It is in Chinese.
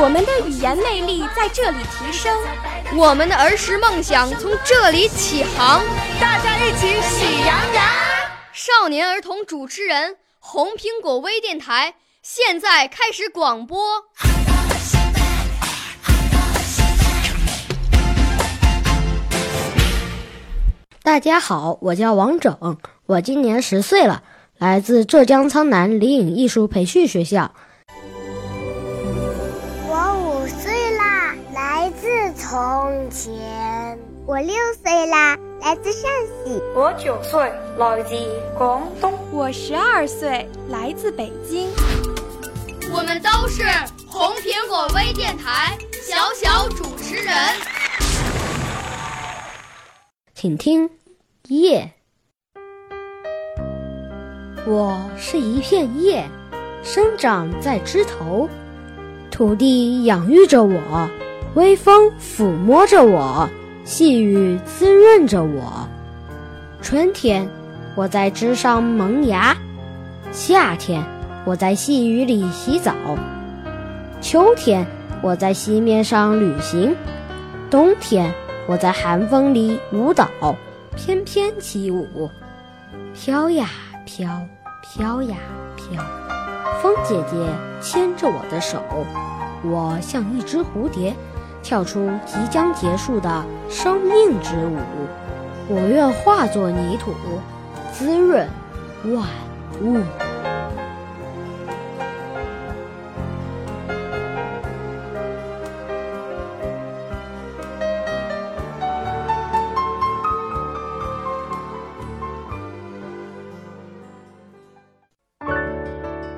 我们的语言魅力在这里提升，我们的儿时梦想从这里起航。大家一起喜羊羊。少年儿童主持人，红苹果微电台。现在开始广播。大家好，我叫王整，我今年十岁了，来自浙江苍南李颖艺术培训学校。从前。我六岁啦，来自陕西。我九岁，来自广东。我十二岁，来自北京。我们都是红苹果微电台小小主持人，请听叶。我是一片叶，生长在枝头，土地养育着我，微风抚摸着我，细雨滋润着我。春天，我在枝上萌芽；夏天。我在细雨里洗澡，秋天我在溪面上旅行，冬天我在寒风里舞蹈，翩翩起舞，飘呀飘，飘呀飘。风姐姐牵着我的手，我像一只蝴蝶，跳出即将结束的生命之舞。我愿化作泥土，滋润万物。